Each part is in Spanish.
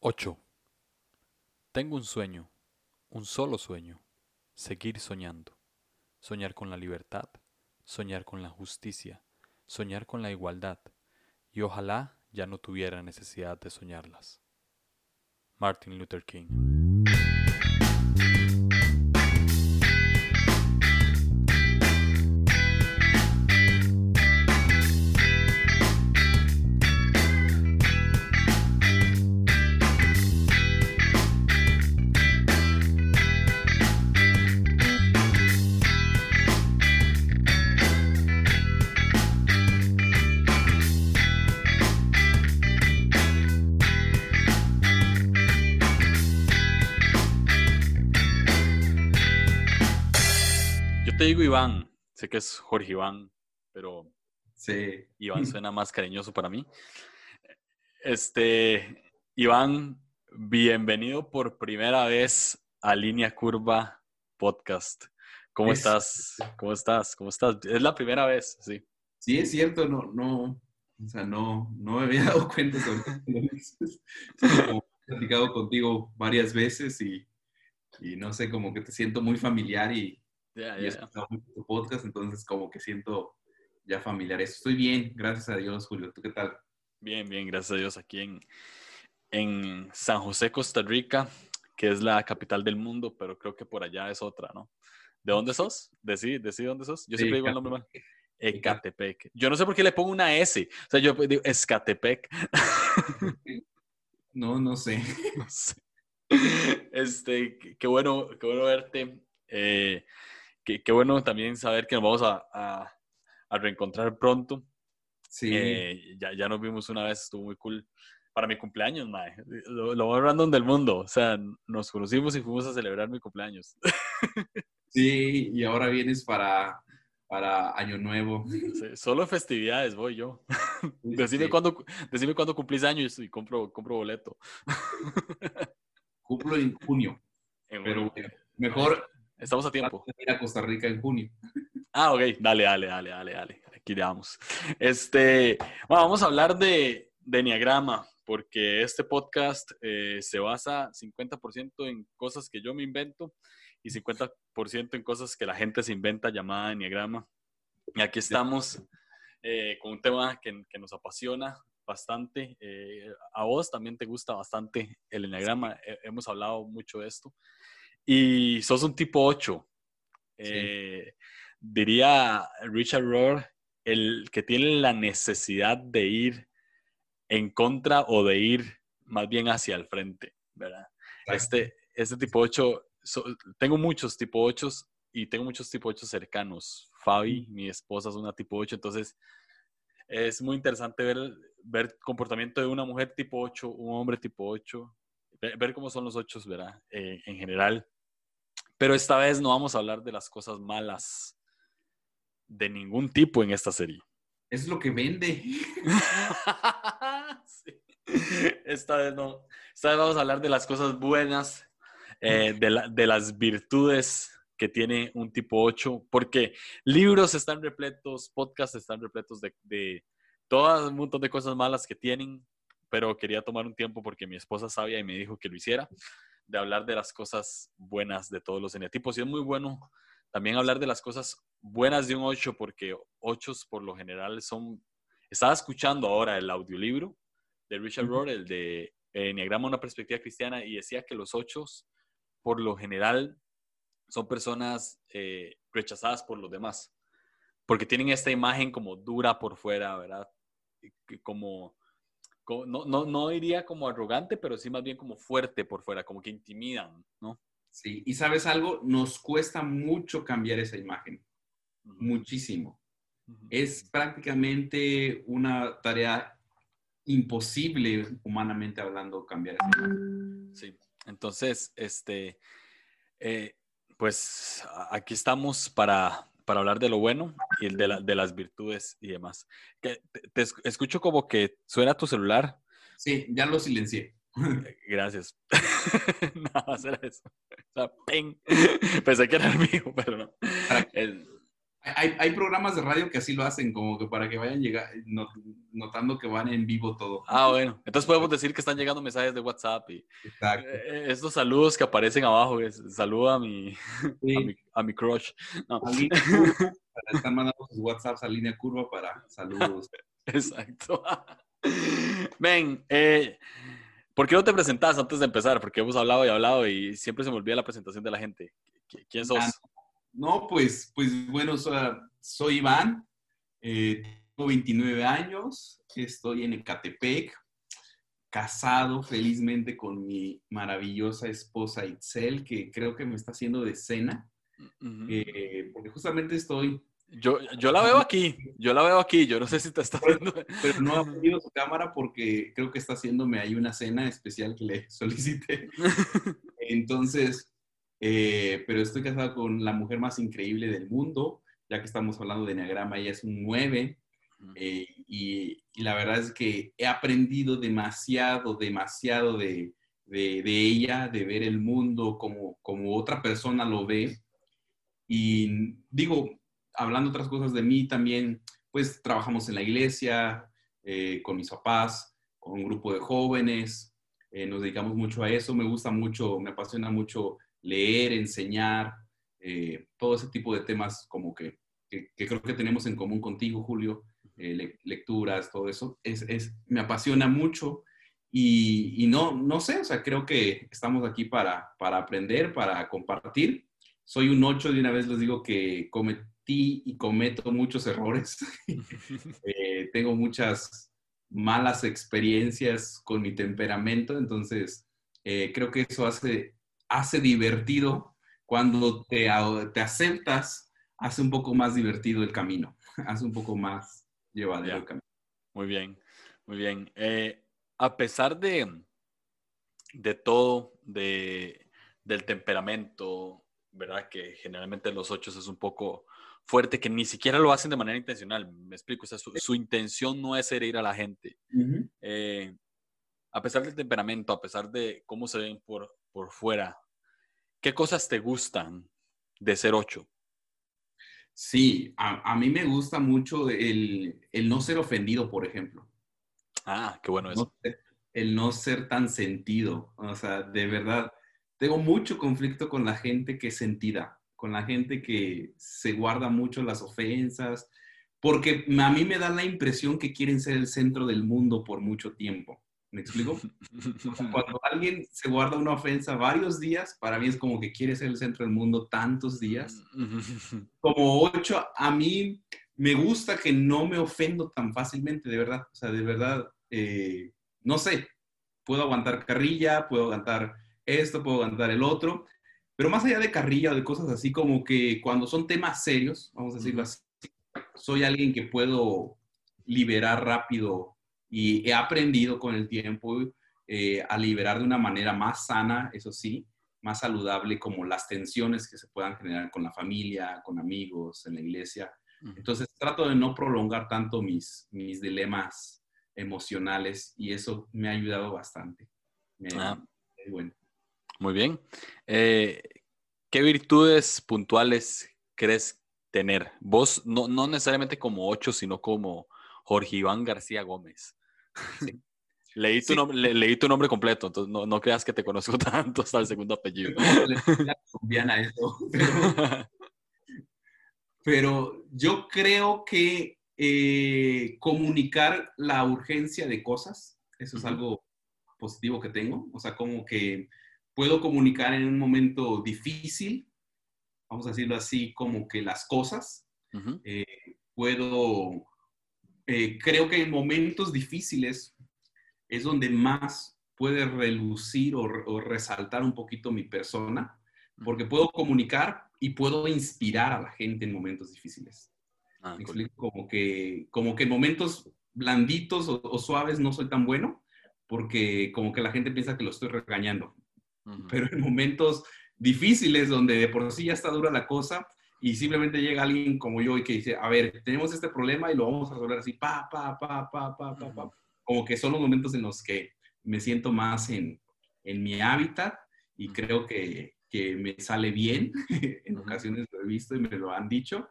8. Tengo un sueño, un solo sueño, seguir soñando. Soñar con la libertad, soñar con la justicia, soñar con la igualdad, y ojalá ya no tuviera necesidad de soñarlas. Martin Luther King. Sé que es Jorge Iván, pero Sí. Iván suena más cariñoso para mí. Este, Iván, bienvenido por primera vez a Línea Curva Podcast. ¿Cómo Es- estás? ¿Cómo estás? ¿Cómo estás? Es la primera vez, sí. Sí, es cierto, no, no, o sea, no, no me había dado cuenta sobre como he platicado contigo varias veces y, y no sé, como que te siento muy familiar y, Y he ya. escuchado mucho tu podcast, entonces como que siento ya familiar. Estoy bien, gracias a Dios, Julio. ¿Tú qué tal? Bien, bien, gracias a Dios, aquí en, en San José, Costa Rica, que es la capital del mundo, pero creo que por allá es otra, ¿no? ¿De dónde sos? ¿Decí, decí dónde sos? Yo siempre digo el nombre mal. Ecatepec. Yo no sé por qué le pongo una S. O sea, yo digo Escatepec. No, no sé. No sé. Este, qué- qué bueno, qué bueno verte. Eh, qué, qué bueno también saber que nos vamos a, a- a reencontrar pronto. Sí, Eh, ya, ya nos vimos una vez, estuvo muy cool. Para mi cumpleaños, mae. Lo, lo más random del mundo. O sea, nos conocimos y fuimos a celebrar mi cumpleaños. sí, y ahora vienes para, para Año Nuevo. Sí, Solo festividades voy yo. Decime Sí. cuándo, decime cuándo cumplís años y compro, compro boleto. Cumplo en junio, En pero bueno, mejor Estamos a tiempo. ir a Costa Rica en junio. Ah, ok. Dale, dale, dale, dale, dale. Aquí le damos. Este, bueno, vamos a hablar de, de Enneagrama, porque este podcast eh, se basa 50% en cosas que yo me invento y 50% en cosas que la gente se inventa llamada Enneagrama. Y aquí estamos eh, con un tema que, que nos apasiona bastante. Eh, a vos también te gusta bastante el Enneagrama. He- hemos hablado mucho de esto. Y sos un tipo 8. Eh, diría Richard Rohr, el que tiene la necesidad de ir en contra o de ir más bien hacia el frente, ¿verdad? Este, este tipo 8, tengo muchos tipo 8 y tengo muchos tipo 8 cercanos. Fabi, mi esposa, es una tipo 8, entonces es muy interesante ver, ver comportamiento de una mujer tipo 8, un hombre tipo 8, ver, ver cómo son los 8, ¿verdad? Eh, en general. Pero esta vez no vamos a hablar de las cosas malas de ningún tipo en esta serie. Es lo que vende. Sí. Esta vez no. Esta vez vamos a hablar de las cosas buenas, eh, de, la- de las virtudes que tiene un tipo 8, porque libros están repletos, podcasts están repletos de, de todo un montón de cosas malas que tienen, pero quería tomar un tiempo porque mi esposa sabía y me dijo que lo hiciera, de hablar de las cosas buenas de todos los eneatipos. Y es muy bueno también hablar de las cosas buenas de un 8, porque 8 por lo general son... Estaba escuchando ahora el audiolibro de Richard. Rohr, el de Enneagrama, una perspectiva cristiana, y decía que los 8 por lo general son personas eh, rechazadas por los demás, porque tienen esta imagen como dura por fuera, ¿verdad? Como, como- no, no, no diría como arrogante, pero sí más bien como fuerte por fuera, como que intimidan, ¿no? Sí, y sabes algo, nos cuesta mucho cambiar esa imagen, muchísimo. Es prácticamente una tarea imposible, humanamente hablando, cambiar esa imagen. Sí, entonces, este, eh, pues aquí estamos para, para hablar de lo bueno y de, la- de las virtudes y demás. Que te, te esc- escucho como que suena tu celular. Sí, ya lo silencié. Eh, Gracias. Nada más era eso. O sea, ¡ping! Pensé que era el mío, pero no. El- hay, hay, programas de radio que así lo hacen, como que para que vayan llegar, notando que van en vivo todo. Ah, bueno. Entonces podemos decir que están llegando mensajes de WhatsApp y Exacto. Eh, eh, estos saludos que aparecen abajo, es, saluda a mi, a mi, a mi, crush. No. están mandando sus WhatsApps a línea curva para saludos. Exacto. Ven, eh, ¿por qué no te presentas antes de empezar? Porque hemos hablado y hablado y siempre se me olvida la presentación de la gente. ¿Quién sos? No, pues, pues bueno, soy, Iván, eh, tengo 29 años, estoy en Ecatepec, casado felizmente con mi maravillosa esposa Itzel, que creo que me está haciendo de cena, eh, porque justamente estoy... Yo, yo la veo aquí, yo la veo aquí, yo no sé si te está viendo. Pero no ha pedido su cámara porque creo que está haciéndome ahí una cena especial que le solicité. Entonces, eh, pero estoy casado con la mujer más increíble del mundo, ya que estamos hablando de Enneagrama, ella es un 9, eh, y, la verdad es que he aprendido demasiado, demasiado de, de, ella, de ver el mundo como, como otra persona lo ve. Y digo, hablando otras cosas de mí también, pues trabajamos en la iglesia, eh, con mis papás, con un grupo de jóvenes, nos dedicamos mucho a eso, me gusta mucho, me apasiona mucho leer, enseñar, eh, todo ese tipo de temas como que, que, creo que tenemos en común contigo, Julio, eh, lecturas, todo eso, es, es, me apasiona mucho y, y, no, no sé, o sea, creo que estamos aquí para, para aprender, para compartir. Soy un 8, de una vez les digo que cometí y cometo muchos errores. Eh, tengo muchas malas experiencias con mi temperamento, entonces creo que eso hace hace divertido, cuando te, te aceptas, hace un poco más divertido el camino, hace un poco más llevadero el camino. Muy bien, muy bien. Eh, a pesar de, de todo, de, del temperamento, ¿verdad? Que generalmente los ocho es un poco fuerte, que ni siquiera lo hacen de manera intencional. Me explico, o sea, su, intención no es herir a la gente. Eh, a pesar del temperamento, a pesar de cómo se ven por, por fuera, ¿qué cosas te gustan de ser ocho? Sí, a, mí me gusta mucho el, no ser ofendido, por ejemplo. Ah, qué bueno eso. el no ser tan sentido. O sea, de verdad, tengo mucho conflicto con la gente que es sentida, con la gente que se guarda mucho las ofensas, porque a mí me da la impresión que quieren ser el centro del mundo por mucho tiempo. ¿Me explico? Cuando alguien se guarda una ofensa varios días, para mí es como que quiere ser el centro del mundo tantos días. Como ocho, a mí me gusta que no me ofendo tan fácilmente, de verdad. O sea, de verdad, eh, no sé, puedo aguantar carrilla, puedo aguantar esto, puedo aguantar el otro, pero más allá de carrilla o de cosas así, como que cuando son temas serios, vamos a decirlo así, soy alguien que puedo liberar rápido y he aprendido con el tiempo eh, a liberar de una manera más sana, eso sí, más saludable, como las tensiones que se puedan generar con la familia, con amigos, en la iglesia. Entonces trato de no prolongar tanto mis, mis dilemas emocionales y eso me ha ayudado bastante. Ah. bueno. Muy bien. Eh, ¿Qué virtudes puntuales crees tener? Vos, no, no necesariamente como ocho, sino como Jorge Iván García Gómez. Leí, tu nombre, leí tu nombre completo, entonces no, no, creas que te conozco tanto hasta el segundo apellido. pero, yo creo que eh, comunicar la urgencia de cosas, eso es algo positivo que tengo. O sea, como que puedo comunicar en un momento difícil, vamos a decirlo así, como que las cosas. Eh, puedo eh, creo que en momentos difíciles es donde más puede relucir o, resaltar un poquito mi persona, porque puedo comunicar y puedo inspirar a la gente en momentos difíciles. Ah, como que, como que en momentos blanditos o, suaves no soy tan bueno, porque como que la gente piensa que lo estoy regañando. Pero en momentos difíciles, donde de por sí ya está dura la cosa, y simplemente llega alguien como yo y que dice, a ver, tenemos este problema y lo vamos a resolver así, pa, pa, pa, pa, pa, pa, pa. Como que son los momentos en los que me siento más en, en mi hábitat y creo que, que me sale bien. en ocasiones lo he visto y me lo han dicho.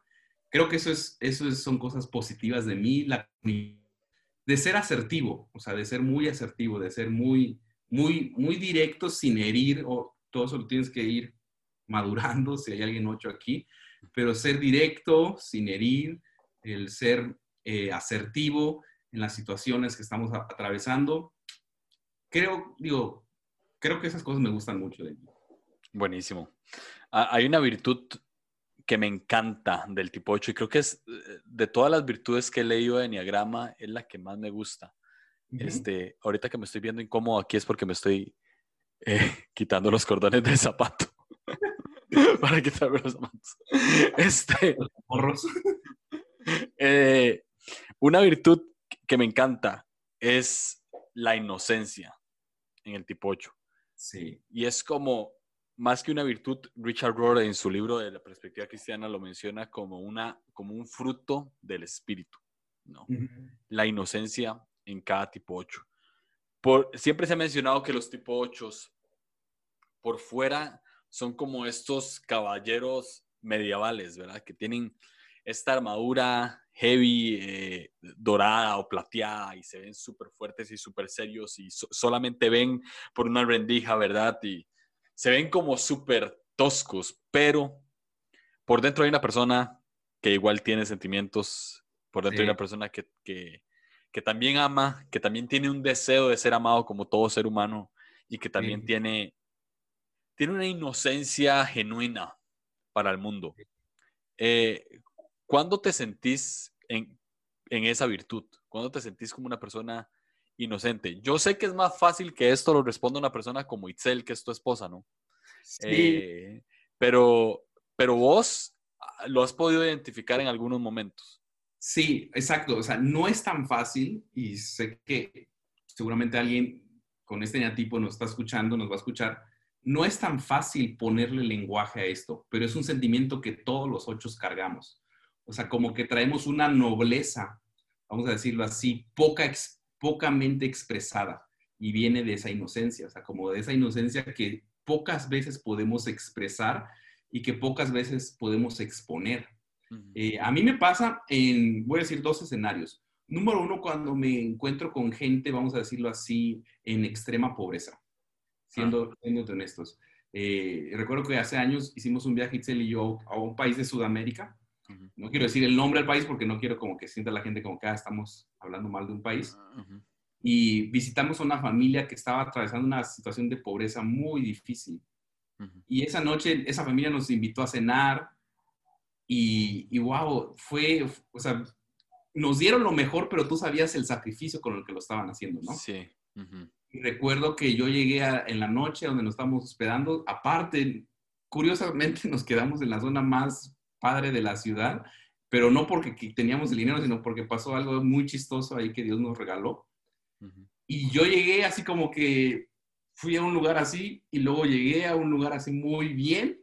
creo que eso, es, eso son cosas positivas de mí, la, de ser asertivo, o sea, de ser muy asertivo, de ser muy, muy, muy directo sin herir, o todo eso lo tienes que ir madurando, si hay alguien ocho aquí, pero ser directo, sin herir, el ser eh, asertivo en las situaciones que estamos atravesando. Creo, digo, creo que esas cosas me gustan mucho de mí. Buenísimo. Hay una virtud que me encanta del tipo 8 y creo que es eh, de todas las virtudes que he leído de Enneagrama, es la que más me gusta. este, ahorita que me estoy viendo incómodo aquí es porque me estoy eh, quitando los cordones del zapato. para quitarme los zapatos. Este, eh, una virtud que me encanta es la inocencia en el tipo 8. Sí. Y es como, más que una virtud, Richard Rohr en su libro de la perspectiva cristiana lo menciona como, una, como un fruto del espíritu, ¿no? La inocencia en cada tipo 8. Por, siempre se ha mencionado que los tipo 8 por fuera son como estos caballeros medievales, ¿verdad? Que tienen esta armadura heavy, eh, dorada o plateada y se ven súper fuertes y súper serios y solamente ven por una rendija, ¿verdad? Y se ven como súper toscos, pero por dentro hay una persona que igual tiene sentimientos, por dentro hay una persona que, que, que, también ama, que también tiene un deseo de ser amado como todo ser humano y que también tiene, tiene una inocencia genuina para el mundo. Eh, ¿Cuándo te sentís en, en esa virtud? ¿Cuándo te sentís como una persona inocente. Yo sé que es más fácil que esto lo responda una persona como Itzel, que es tu esposa, ¿no? Sí. Eh, pero, pero vos ah, lo has podido identificar en algunos momentos. Sí, exacto. O sea, no es tan fácil y sé que seguramente alguien con este neatipo nos está escuchando, nos va a escuchar. No es tan fácil ponerle lenguaje a esto, pero es un sentimiento que todos los ocho cargamos. O sea, como que traemos una nobleza, vamos a decirlo así, poca, pocamente expresada y viene de esa inocencia, o sea, como de esa inocencia que pocas veces podemos expresar y que pocas veces podemos exponer. Eh, a mí me pasa en, voy a decir, dos escenarios. Número uno, cuando me encuentro con gente, vamos a decirlo así, en extrema pobreza, siendo, ah. siendo honestos. Eh, recuerdo que hace años hicimos un viaje, Itzel y yo, a un país de Sudamérica. No quiero decir el nombre del país porque no quiero como que sienta la gente como que ah, estamos hablando mal de un país. Y visitamos a una familia que estaba atravesando una situación de pobreza muy difícil. Y esa noche esa familia nos invitó a cenar y, y, wow, fue, o sea, nos dieron lo mejor, pero tú sabías el sacrificio con el que lo estaban haciendo, ¿no? Sí. Y recuerdo que yo llegué en la noche donde nos estábamos hospedando, aparte, curiosamente nos quedamos en la zona más padre de la ciudad pero no porque teníamos el dinero, sino porque pasó algo muy chistoso ahí que Dios nos regaló. Y yo llegué así como que fui a un lugar así y luego llegué a un lugar así muy bien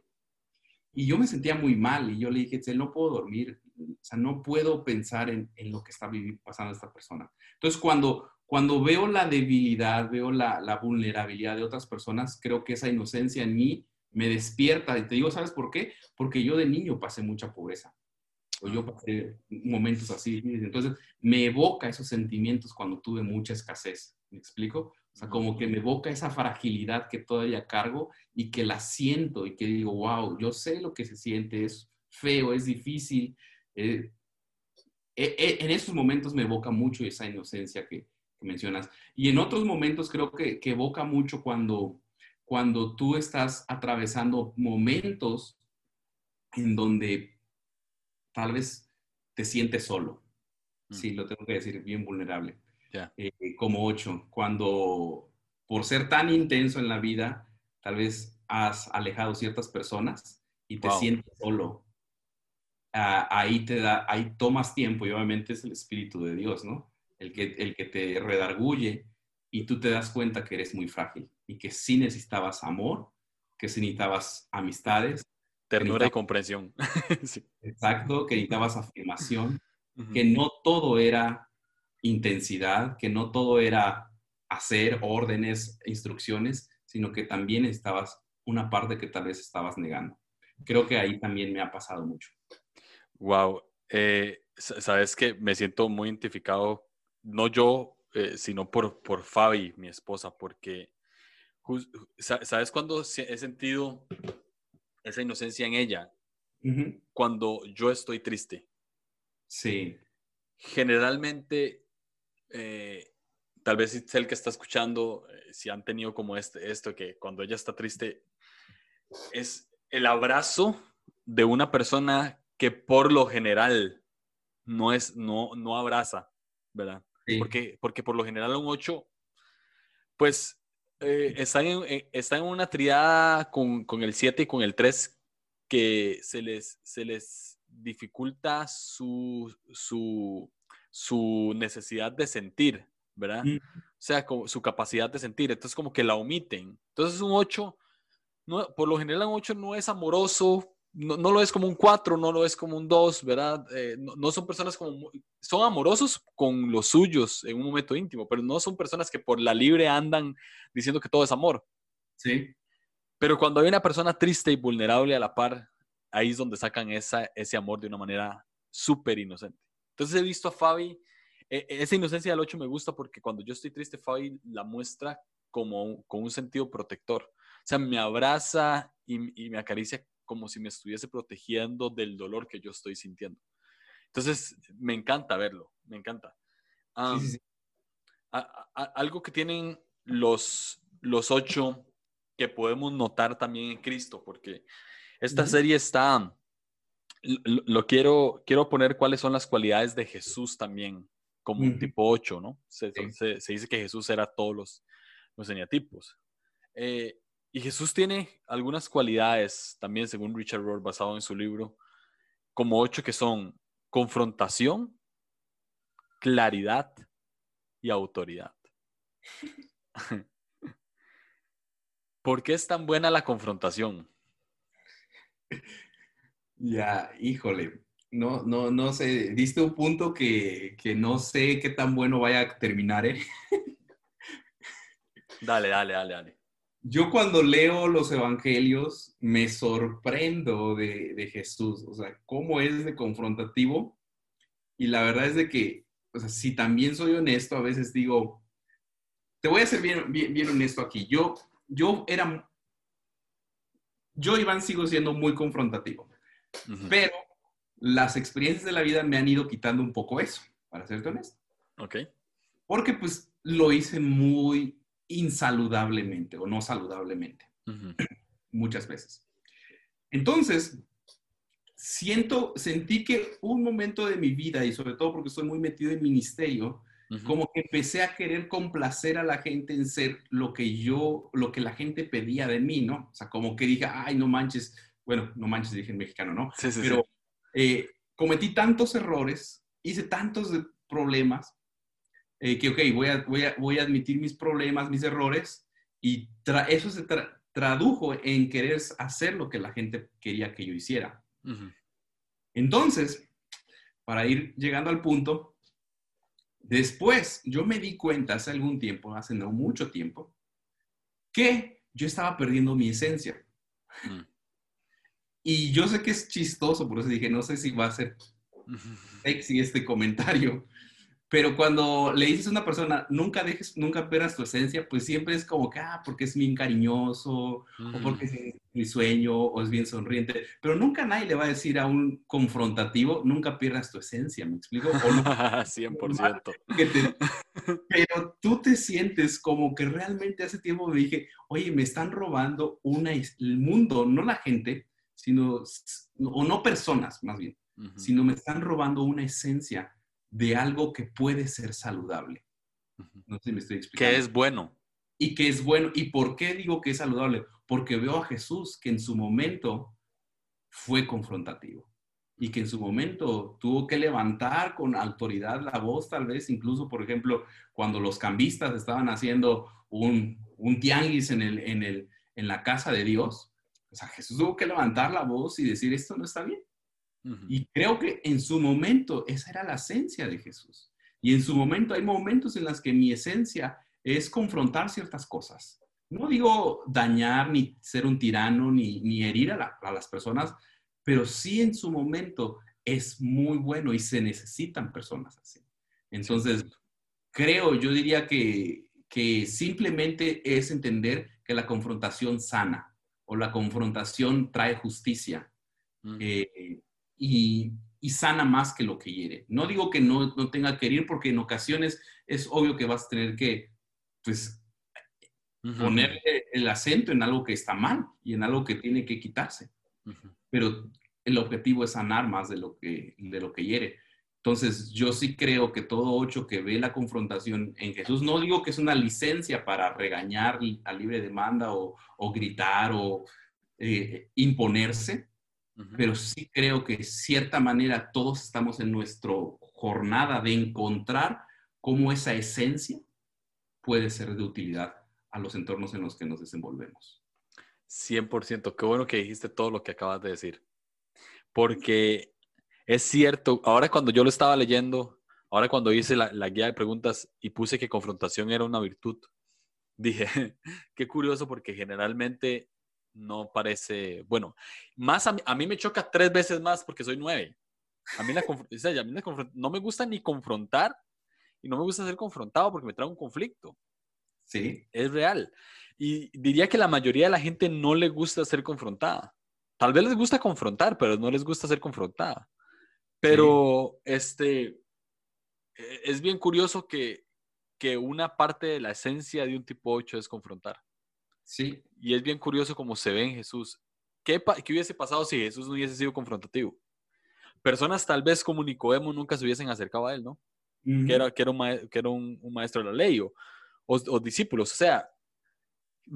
y yo me sentía muy mal y yo le dije, no puedo dormir, o sea, no puedo pensar en, en lo que está pasando esta persona. Entonces, cuando, cuando veo la debilidad, veo la, la, vulnerabilidad de otras personas, creo que esa inocencia en mí me despierta. Y te digo, ¿sabes por qué? Porque yo de niño pasé mucha pobreza o yo pasé momentos así. Entonces, me evoca esos sentimientos cuando tuve mucha escasez. ¿Me explico? O sea, como que me evoca esa fragilidad que todavía cargo y que la siento y que digo, wow, yo sé lo que se siente, es feo, es difícil. Eh, eh, en esos momentos me evoca mucho esa inocencia que, mencionas. Y en otros momentos creo que, que evoca mucho cuando, cuando tú estás atravesando momentos en donde tal vez te sientes solo. Mm. Sí, lo tengo que decir, bien vulnerable. Eh, como ocho, cuando por ser tan intenso en la vida, tal vez has alejado ciertas personas y te sientes solo. Ah, ahí te da, ahí tomas tiempo y obviamente es el Espíritu de Dios, ¿no? El que, el que te redarguye y tú te das cuenta que eres muy frágil y que sí necesitabas amor, que sí necesitabas amistades, Ternura y comprensión. Exacto, que necesitabas afirmación, que no todo era intensidad, que no todo era hacer órdenes, instrucciones, sino que también necesitabas una parte que tal vez estabas negando. Creo que ahí también me ha pasado mucho. Wow. Eh, sabes que me siento muy identificado, no yo, eh, sino por, por Fabi, mi esposa, porque sabes cuando he sentido esa inocencia en ella, cuando yo estoy triste. Sí. Generalmente, eh, tal vez es el que está escuchando, eh, si han tenido como este, esto, que cuando ella está triste, es el abrazo de una persona que por lo general no es, no, no abraza, ¿verdad? Porque, porque por lo general un 8, pues eh, está, en, está, en, una triada con, con el 7 y con el 3 que se les, se les dificulta su, su, su necesidad de sentir, ¿verdad? O sea, como su capacidad de sentir. Entonces, como que la omiten. Entonces, un 8, no, por lo general, un 8 no es amoroso, no, no, lo es como un 4, no lo es como un 2, ¿verdad? Eh, no, no, son personas como, son amorosos con los suyos en un momento íntimo, pero no son personas que por la libre andan diciendo que todo es amor. Sí. Pero cuando hay una persona triste y vulnerable a la par, ahí es donde sacan esa, ese amor de una manera súper inocente. Entonces he visto a Fabi, e, esa inocencia del 8 me gusta porque cuando yo estoy triste, Fabi la muestra como con un sentido protector. O sea, me abraza y, y me acaricia como si me estuviese protegiendo del dolor que yo estoy sintiendo. Entonces, me encanta verlo, me encanta. algo que tienen los, los ocho que podemos notar también en Cristo, porque esta serie está, lo, quiero, quiero poner cuáles son las cualidades de Jesús también, como un tipo 8, ¿no? Se, dice que Jesús era todos los, los eneatipos. Eh, y Jesús tiene algunas cualidades, también según Richard Rohr, basado en su libro, como ocho que son confrontación, claridad y autoridad. ¿Por qué es tan buena la confrontación? Ya, híjole, no, no, no sé, diste un punto que, que no sé qué tan bueno vaya a terminar, ¿eh? Dale, dale, dale, dale yo cuando leo los evangelios me sorprendo de, Jesús, o sea, cómo es de confrontativo. Y la verdad es de que, o sea, si también soy honesto, a veces digo, te voy a ser bien, bien, honesto aquí. Yo, yo era, yo Iván sigo siendo muy confrontativo, pero las experiencias de la vida me han ido quitando un poco eso, para serte honesto. Ok. Porque pues lo hice muy, insaludablemente o no saludablemente. Muchas veces. Entonces, siento, sentí que un momento de mi vida, y sobre todo porque estoy muy metido en ministerio, como que empecé a querer complacer a la gente en ser lo que yo, lo que la gente pedía de mí, ¿no? O sea, como que dije, ay, no manches, bueno, no manches, dije en mexicano, ¿no? Sí, sí, Pero eh, cometí tantos errores, hice tantos problemas, eh, que, ok, voy a, voy, a, voy a, admitir mis problemas, mis errores, y eso se tradujo en querer hacer lo que la gente quería que yo hiciera. Entonces, para ir llegando al punto, después yo me di cuenta hace algún tiempo, hace no mucho tiempo, que yo estaba perdiendo mi esencia. Mm. Y yo sé que es chistoso, por eso dije, no sé si va a ser sexy este comentario, pero cuando le dices a una persona, nunca dejes, nunca pierdas tu esencia, pues siempre es como que, ah, porque es bien cariñoso, o porque es mi sueño, o es bien sonriente. Pero nunca nadie le va a decir a un confrontativo, nunca pierdas tu esencia, ¿me explico? O no, 100%. pero tú te sientes como que realmente hace tiempo me dije, oye, me están robando una, el mundo, no la gente, sino, o no personas, más bien, sino me están robando una esencia de algo que puede ser saludable. No sé si me estoy explicando. Que es bueno. Y que es bueno. ¿Y por qué digo que es saludable? Porque veo a Jesús que en su momento fue confrontativo y que en su momento tuvo que levantar con autoridad la voz, tal vez incluso, por ejemplo, cuando los cambistas estaban haciendo un, un tianguis en, el, en, el, en la casa de Dios, o sea, Jesús tuvo que levantar la voz y decir, esto no está bien. Y creo que en su momento esa era la esencia de Jesús. Y en su momento hay momentos en los que mi esencia es confrontar ciertas cosas. No digo dañar, ni ser un tirano, ni, ni herir a, las personas, pero sí en su momento es muy bueno y se necesitan personas así. Entonces, creo, yo diría que, que simplemente es entender que la confrontación sana o la confrontación trae justicia eh, y, y, sana más que lo que hiere. No digo que no, no tenga que herir porque en ocasiones es obvio que vas a tener que, pues, poner el acento en algo que está mal y en algo que tiene que quitarse. Pero el objetivo es sanar más de lo que, de lo que hiere. Entonces, yo sí creo que todo ocho que ve la confrontación en Jesús, no digo que es una licencia para regañar a libre demanda o, gritar o eh, imponerse, pero sí creo que de cierta manera todos estamos en nuestra jornada de encontrar cómo esa esencia puede ser de utilidad a los entornos en los que nos desenvolvemos. 100%, qué bueno que dijiste todo lo que acabas de decir. Porque es cierto, ahora cuando yo lo estaba leyendo, ahora cuando hice la, guía de preguntas y puse que confrontación era una virtud, dije, qué curioso porque generalmente no parece, bueno, más a mí, me choca tres veces más porque soy nueve. A mí, la, a mí no me gusta ni confrontar y no me gusta ser confrontado porque me trae un conflicto. Sí. Es real. Y diría que la mayoría de la gente no le gusta ser confrontada. Tal vez les gusta confrontar, pero no les gusta ser confrontada. Pero este, e, es bien curioso que, que una parte de la esencia de un tipo 8 es confrontar. Sí. Y es bien curioso cómo se ve en Jesús. ¿Qué, ¿Qué, hubiese pasado si Jesús no hubiese sido confrontativo? Personas tal vez como Nicodemo nunca se hubiesen acercado a él, ¿no? Que era, que era, un, que era un, maestro de la ley o, o, discípulos. O sea,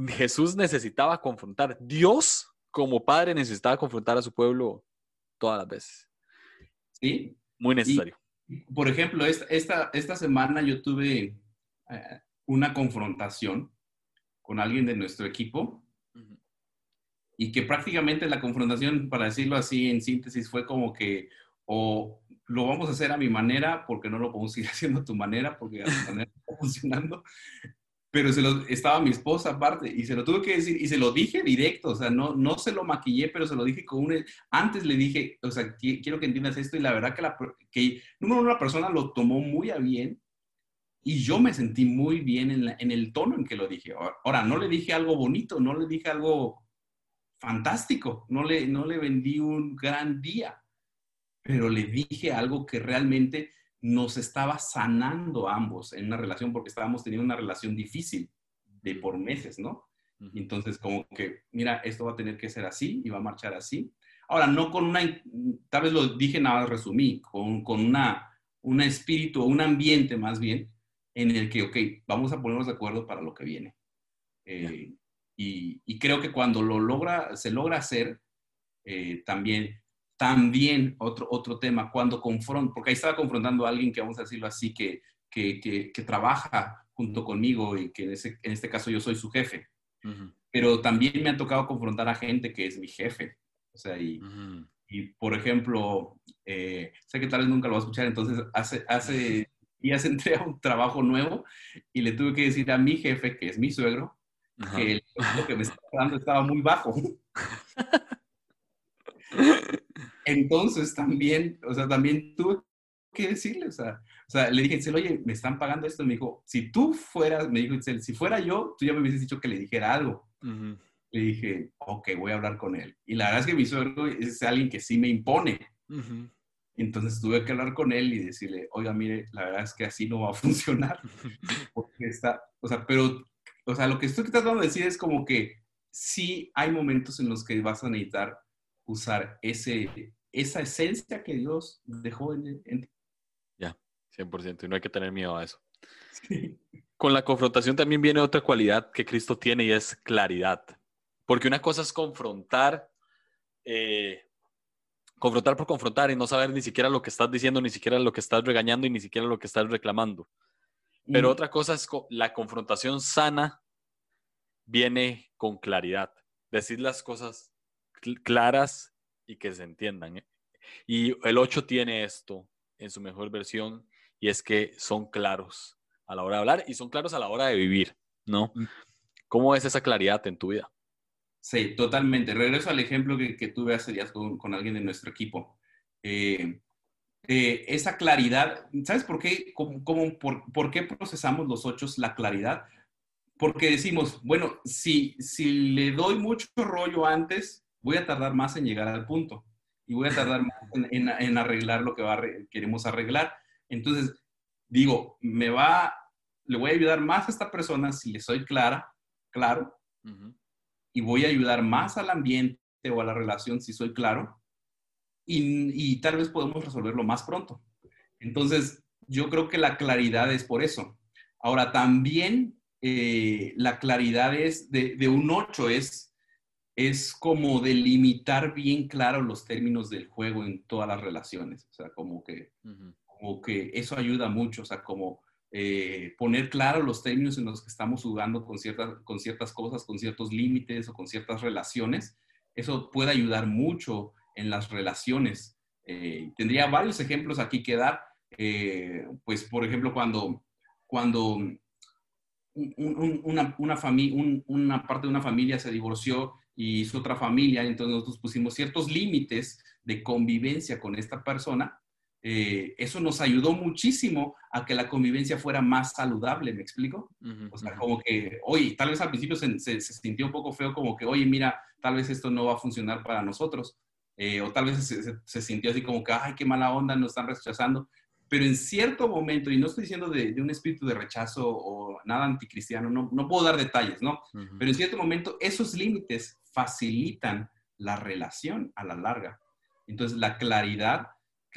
Jesús necesitaba confrontar. Dios, como padre, necesitaba confrontar a su pueblo todas las veces. Sí. Muy necesario. por ejemplo, esta, esta, semana yo tuve eh, una confrontación con alguien de nuestro equipo y que prácticamente la confrontación, para decirlo así en síntesis, fue como que o lo vamos a hacer a mi manera porque no lo podemos seguir haciendo a tu manera porque a tu manera no está funcionando. Pero se lo, estaba mi esposa aparte y se lo tuve que decir y se lo dije directo, o sea, no, no se lo maquillé, pero se lo dije con un... Antes le dije, o sea, quiero que entiendas esto y la verdad que, la, que número una persona lo tomó muy a bien y yo me sentí muy bien en, en el tono en que lo dije. Ahora, no le dije algo bonito, no le dije algo fantástico, no le, no le vendí un gran día, pero le dije algo que realmente nos estaba sanando ambos en una relación porque estábamos teniendo una relación difícil de por meses, ¿no? Entonces, como que, mira, esto va a tener que ser así y va a marchar así. Ahora, no con una, tal vez lo dije nada más resumí, con, con una, un espíritu, un ambiente más bien, en el que, ok, vamos a ponernos de acuerdo para lo que viene. Eh, y, y, creo que cuando lo logra, se logra hacer, eh, también también otro, otro tema, cuando confronto, porque ahí estaba confrontando a alguien que vamos a decirlo así, que, que, que, trabaja junto conmigo y que en, ese, en, este caso yo soy su jefe. Pero también me ha tocado confrontar a gente que es mi jefe. O sea, y, y por ejemplo, eh, sé que tal vez nunca lo va a escuchar, entonces hace, hace días entré a un trabajo nuevo y le tuve que decir a mi jefe, que es mi suegro, que el que me estaba dando estaba muy bajo. Entonces también, o sea, también tuve que decirle, o sea, o sea, le dije, oye, me están pagando esto. Me dijo, si tú fueras, me dijo, si fuera yo, tú ya me hubieses dicho que le dijera algo. Le dije, ok, voy a hablar con él. Y la verdad es que mi suegro es alguien que sí me impone. Entonces tuve que hablar con él y decirle, oiga, mire, la verdad es que así no va a funcionar. Porque está, o sea, pero, o sea, lo que estoy tratando de decir es como que sí hay momentos en los que vas a necesitar usar ese, esa esencia que Dios dejó en, ti. Ya, 100%, y no hay que tener miedo a eso. Con la confrontación también viene otra cualidad que Cristo tiene y es claridad. Porque una cosa es confrontar, eh, confrontar por confrontar y no saber ni siquiera lo que estás diciendo, ni siquiera lo que estás regañando y ni siquiera lo que estás reclamando. Pero otra cosa es la confrontación sana viene con claridad. Decir las cosas claras y que se entiendan. ¿eh? Y el 8 tiene esto en su mejor versión y es que son claros a la hora de hablar y son claros a la hora de vivir, ¿no? Mm. ¿Cómo es esa claridad en tu vida? Sí, totalmente. Regreso al ejemplo que, tuve hace días con, alguien de nuestro equipo. eh, eh, esa claridad, ¿sabes por qué, cómo, por, por, qué procesamos los ocho la claridad? Porque decimos, bueno, si, si le doy mucho rollo antes, voy a tardar más en llegar al punto y voy a tardar más en, en, arreglar lo que va queremos arreglar. Entonces, digo, me va, le voy a ayudar más a esta persona si le soy clara, claro, y voy a ayudar más al ambiente o a la relación si soy claro, y, tal vez podemos resolverlo más pronto. Entonces, yo creo que la claridad es por eso. Ahora, también eh, la claridad es de, un 8 es, es como delimitar bien claro los términos del juego en todas las relaciones. O sea, como que, como que eso ayuda mucho. O sea, como eh, poner claro los términos en los que estamos jugando con, ciertas, con ciertas cosas, con ciertos límites o con ciertas relaciones. Eso puede ayudar mucho en las relaciones. Eh, tendría varios ejemplos aquí que dar. Eh, pues, por ejemplo, cuando, cuando una, una, parte de una familia se divorció y su otra familia, entonces nosotros pusimos ciertos límites de convivencia con esta persona. Eh, eso nos ayudó muchísimo a que la convivencia fuera más saludable, ¿me explico? o sea, como que, oye, tal vez al principio se, se, se, sintió un poco feo, como que, oye, mira, tal vez esto no va a funcionar para nosotros. Eh, o tal vez se, sintió así como que, ay, qué mala onda, nos están rechazando. Pero en cierto momento, y no estoy diciendo de, un espíritu de rechazo o nada anticristiano, no, no puedo dar detalles, ¿no? Pero en cierto momento, esos límites facilitan la relación a la larga. Entonces, la claridad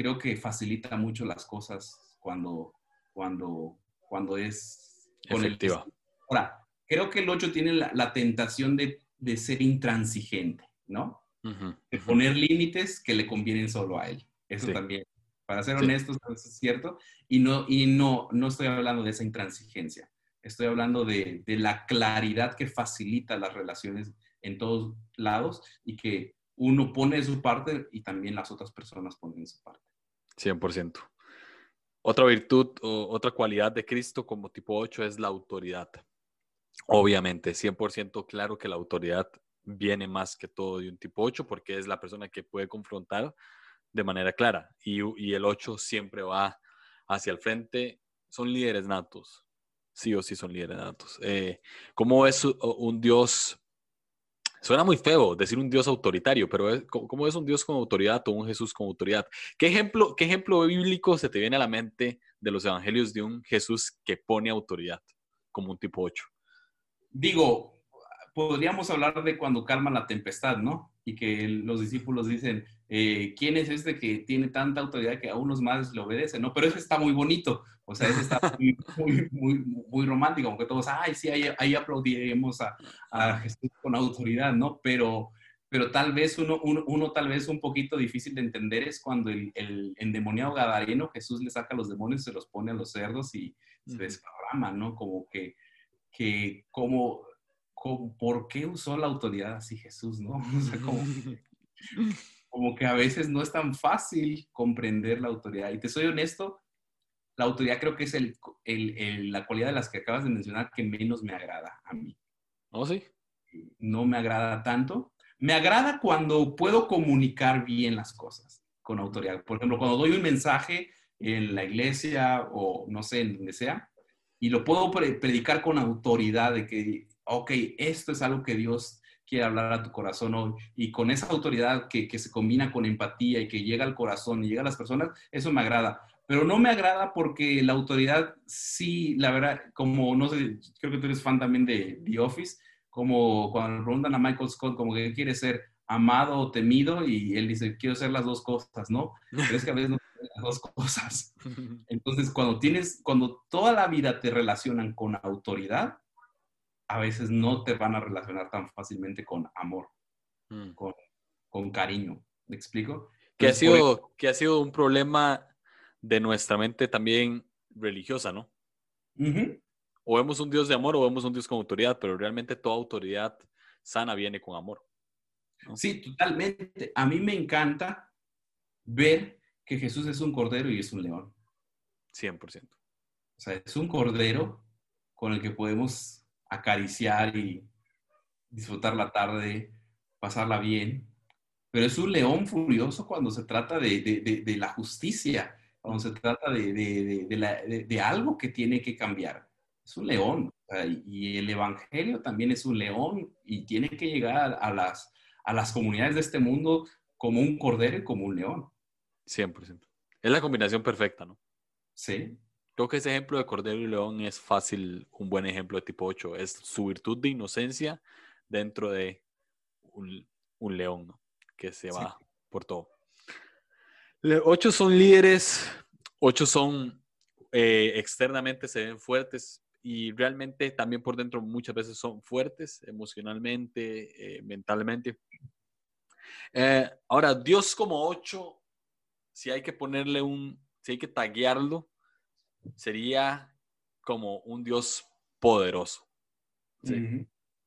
creo que facilita mucho las cosas cuando, cuando, cuando es... Efectiva. Ahora, creo que el 8 tiene la, tentación de, de ser intransigente, ¿no? de poner límites que le convienen solo a él. Eso también, para ser honestos, es cierto. Y, no, y no, no estoy hablando de esa intransigencia. Estoy hablando de, de la claridad que facilita las relaciones en todos lados y que uno pone su parte y también las otras personas ponen su parte. 100%. Otra virtud o otra cualidad de Cristo como tipo 8 es la autoridad. Obviamente, 100% claro que la autoridad viene más que todo de un tipo 8 porque es la persona que puede confrontar de manera clara y, y el 8 siempre va hacia el frente. Son líderes natos, sí o sí son líderes natos. Eh, ¿Cómo es un Dios? Suena muy feo decir un Dios autoritario, pero ¿cómo es un Dios con autoridad o un Jesús con autoridad? ¿Qué ejemplo, ¿Qué ejemplo bíblico se te viene a la mente de los evangelios de un Jesús que pone autoridad como un tipo 8? Digo, podríamos hablar de cuando calma la tempestad, ¿no? Y que los discípulos dicen, eh, ¿quién es este que tiene tanta autoridad que a unos más le obedece, ¿no? Pero ese está muy bonito, o sea, ese está muy, muy, muy, romántico, aunque todos, ay, sí, ahí, ahí aplaudiremos a, Jesús con autoridad, ¿no? Pero, pero tal vez uno, uno, tal vez un poquito difícil de entender es cuando el, el endemoniado gadareno, Jesús le saca a los demonios, se los pone a los cerdos y se desparrama, ¿no? Como que, que como ¿por qué usó la autoridad así Jesús, no? O sea, como, que a veces no es tan fácil comprender la autoridad. Y te soy honesto, la autoridad creo que es el, la cualidad de las que acabas de mencionar que menos me agrada a mí. ¿Oh, sí? No me agrada tanto. Me agrada cuando puedo comunicar bien las cosas con autoridad. Por ejemplo, cuando doy un mensaje en la iglesia o no sé, en donde sea, y lo puedo predicar con autoridad de que ok, esto es algo que Dios quiere hablar a tu corazón hoy. Y con esa autoridad que, se combina con empatía y que llega al corazón y llega a las personas, eso me agrada. Pero no me agrada porque la autoridad sí, la verdad, como no sé, creo que tú eres fan también de The Office, como cuando preguntan a Michael Scott como que quiere ser amado o temido y él dice, quiero ser las dos cosas, ¿no? Pero es que a veces no las dos cosas. Entonces, cuando tienes, cuando toda la vida te relacionan con autoridad, a veces no te van a relacionar tan fácilmente con amor, mm. con, cariño. ¿Me explico? que, ha sido, que ha sido un problema de nuestra mente también religiosa, ¿no? O vemos un Dios de amor o vemos un Dios con autoridad, pero realmente toda autoridad sana viene con amor. Sí, totalmente. A mí me encanta ver que Jesús es un cordero y es un león. 100%. O sea, es un cordero con el que podemos acariciar y disfrutar la tarde, pasarla bien. pero es un león furioso cuando se trata de, de, de, la justicia, cuando se trata de, algo que tiene que cambiar. Es un león. Y el Evangelio también es un león y tiene que llegar a las, a las comunidades de este mundo como un cordero y como un león. 100%. Es la combinación perfecta, ¿no? Sí. Creo que ese ejemplo de cordero y león es fácil, un buen ejemplo de tipo 8. Es su virtud de inocencia dentro de un, un león, ¿no? Que se va por todo. Ocho son líderes, ocho son eh, externamente se ven fuertes, y realmente también por dentro muchas veces son fuertes emocionalmente, eh, mentalmente. Eh, ahora, Dios como ocho, si hay que ponerle un, si hay que taguearlo, sería como un Dios poderoso.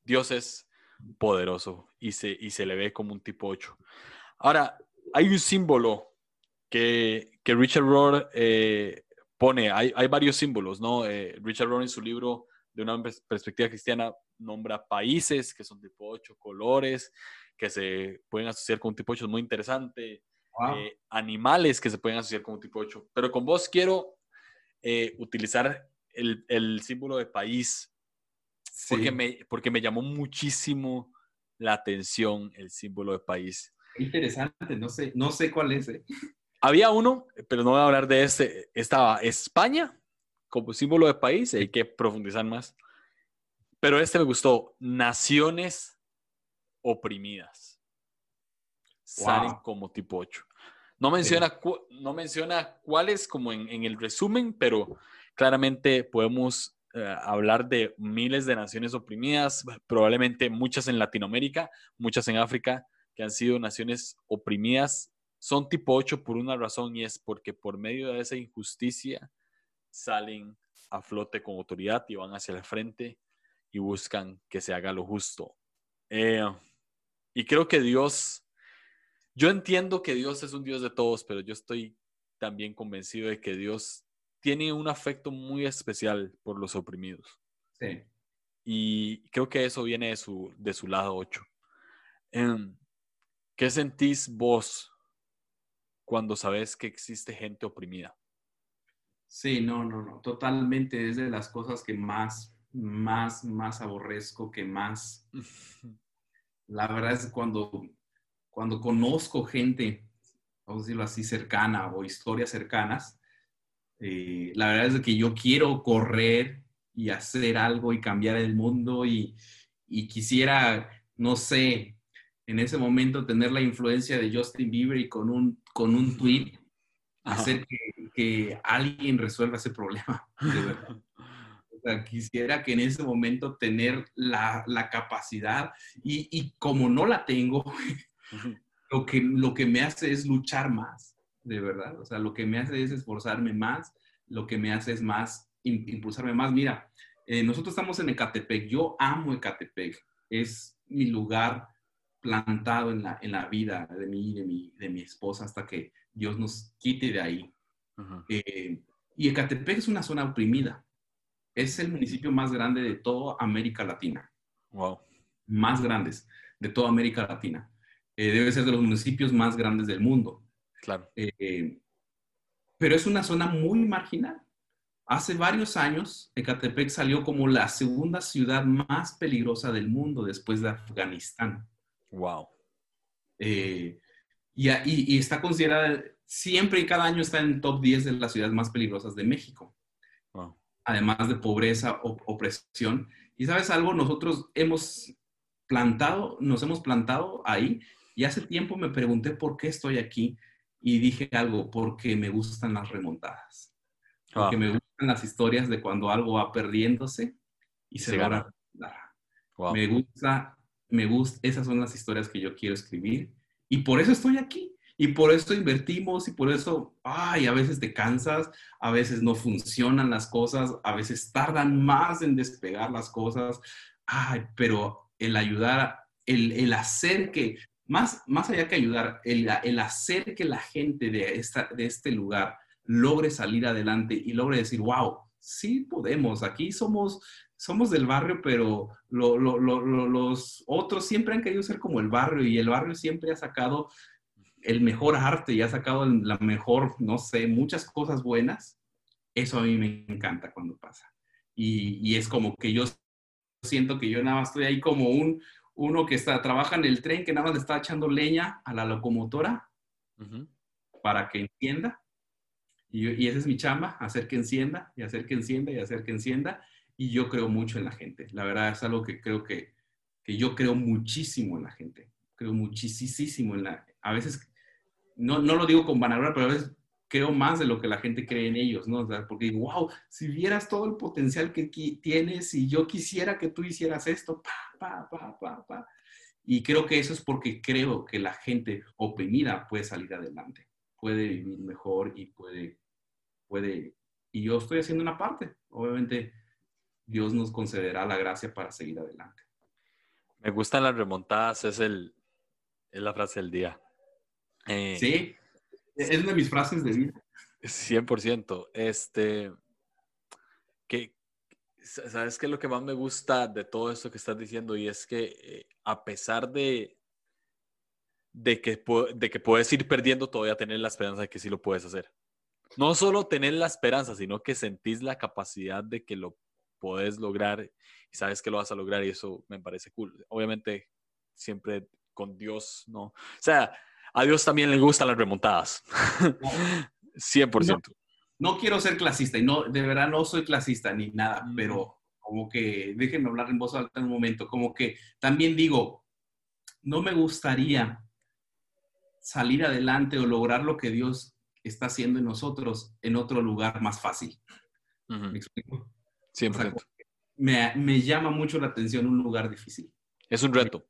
Dios es poderoso y se, y se le ve como un tipo 8. Ahora, hay un símbolo que, que Richard Rohr eh, pone, hay, hay varios símbolos, ¿no? Eh, Richard Rohr en su libro de una perspectiva cristiana nombra países que son tipo 8, colores que se pueden asociar con un tipo 8, es muy interesante, eh, animales que se pueden asociar con un tipo 8, pero con vos quiero eh, utilizar el, el, símbolo de país porque, me, porque me llamó muchísimo la atención el símbolo de país. Interesante, no sé, no sé cuál es. Había uno, pero no voy a hablar de este. Estaba España como símbolo de país, hay que profundizar más. Pero este me gustó, naciones oprimidas. Salen como tipo 8. No menciona, no menciona cuáles como en, el resumen, pero claramente podemos eh, hablar de miles de naciones oprimidas, probablemente muchas en Latinoamérica, muchas en África, que han sido naciones oprimidas son tipo 8 por una razón y es porque por medio de esa injusticia salen a flote con autoridad y van hacia el frente y buscan que se haga lo justo. Eh, y creo que Dios, yo entiendo que Dios es un Dios de todos, pero yo estoy también convencido de que Dios tiene un afecto muy especial por los oprimidos. Sí. Y creo que eso viene de su, de su lado 8. Em, ¿Qué sentís vos cuando sabes que existe gente oprimida. Sí, no, no, no, totalmente es de las cosas que más, más, más aborrezco, que más, la verdad es cuando, cuando conozco gente, vamos a decirlo así, cercana o historias cercanas, eh, la verdad es que yo quiero correr y hacer algo y cambiar el mundo y, y quisiera, no sé, en ese momento tener la influencia de Justin Bieber y con un, con un tweet hacer que, alguien resuelva ese problema. O sea, quisiera que en ese momento tener la, capacidad y, como no la tengo, lo que, lo que me hace es luchar más, de verdad. O sea, lo que me hace es esforzarme más, lo que me hace es más, impulsarme más. Mira, eh, nosotros estamos en Ecatepec, yo amo Ecatepec, es mi lugar plantado en la, en la vida de mí y de mi, de mi esposa hasta que Dios nos quite de ahí. Eh, y Ecatepec es una zona oprimida. Es el municipio más grande de toda América Latina. Wow. Más grandes de toda América Latina. Eh, debe ser de los municipios más grandes del mundo. Claro. Eh, pero es una zona muy marginal. Hace varios años, Ecatepec salió como la segunda ciudad más peligrosa del mundo después de Afganistán. Wow. Eh, y, está considerada, siempre y cada año está en el top 10 de las ciudades más peligrosas de México. Además de pobreza, o, opresión. Y sabes algo, nosotros hemos plantado, nos hemos plantado ahí y hace tiempo me pregunté por qué estoy aquí y dije algo, porque me gustan las remontadas. Porque me gustan las historias de cuando algo va perdiéndose y se, gana. Me gusta me gusta, esas son las historias que yo quiero escribir y por eso estoy aquí. Y por eso invertimos y por eso, ay, a veces te cansas, a veces no funcionan las cosas, a veces tardan más en despegar las cosas, ay, pero el ayudar, el, el hacer que, más, más allá que ayudar, el, el hacer que la gente de, esta, de este lugar logre salir adelante y logre decir, wow, sí podemos, aquí somos somos del barrio, pero los otros siempre han querido ser como el barrio y el barrio siempre ha sacado el mejor arte y ha sacado la mejor, no sé, muchas cosas buenas. Eso a mí me encanta cuando pasa. Y, es como que yo siento que yo nada más estoy ahí como un, uno que está, trabaja en el tren, que nada más le está echando leña a la locomotora para que encienda. Y, y esa es mi chamba, hacer que encienda y hacer que encienda y hacer que encienda y yo creo mucho en la gente. La verdad es algo que creo que, que yo creo muchísimo en la gente. Creo muchísimo en la... A veces, no, no lo digo con vanagloria, pero a veces creo más de lo que la gente cree en ellos, ¿no? O sea, porque digo, wow, si vieras todo el potencial que tienes y yo quisiera que tú hicieras esto, pa, pa, pa, pa, pa. Y creo que eso es porque creo que la gente oprimida puede salir adelante, puede vivir mejor y puede, puede, y yo estoy haciendo una parte. Obviamente, Dios nos concederá la gracia para seguir adelante. Me gustan las remontadas, es, el, es la frase del día. Eh, sí, es una de mis frases de vida. 100%. Este, que, ¿Sabes qué lo que más me gusta de todo esto que estás diciendo? Y es que eh, a pesar de, de, que, de que puedes ir perdiendo, todavía tener la esperanza de que sí lo puedes hacer. No solo tener la esperanza, sino que sentís la capacidad de que lo puedes lograr y sabes que lo vas a lograr y eso me parece cool. Obviamente, siempre con Dios, ¿no? O sea, a Dios también le gustan las remontadas. 100%. No, quiero ser clasista y no, de verdad no soy clasista ni nada, pero como que, déjenme hablar en voz alta en un momento, como que también digo, no me gustaría salir adelante o lograr lo que Dios está haciendo en nosotros en otro lugar más fácil. ¿Me explico? me, me, llama mucho la atención un lugar difícil. Es un reto.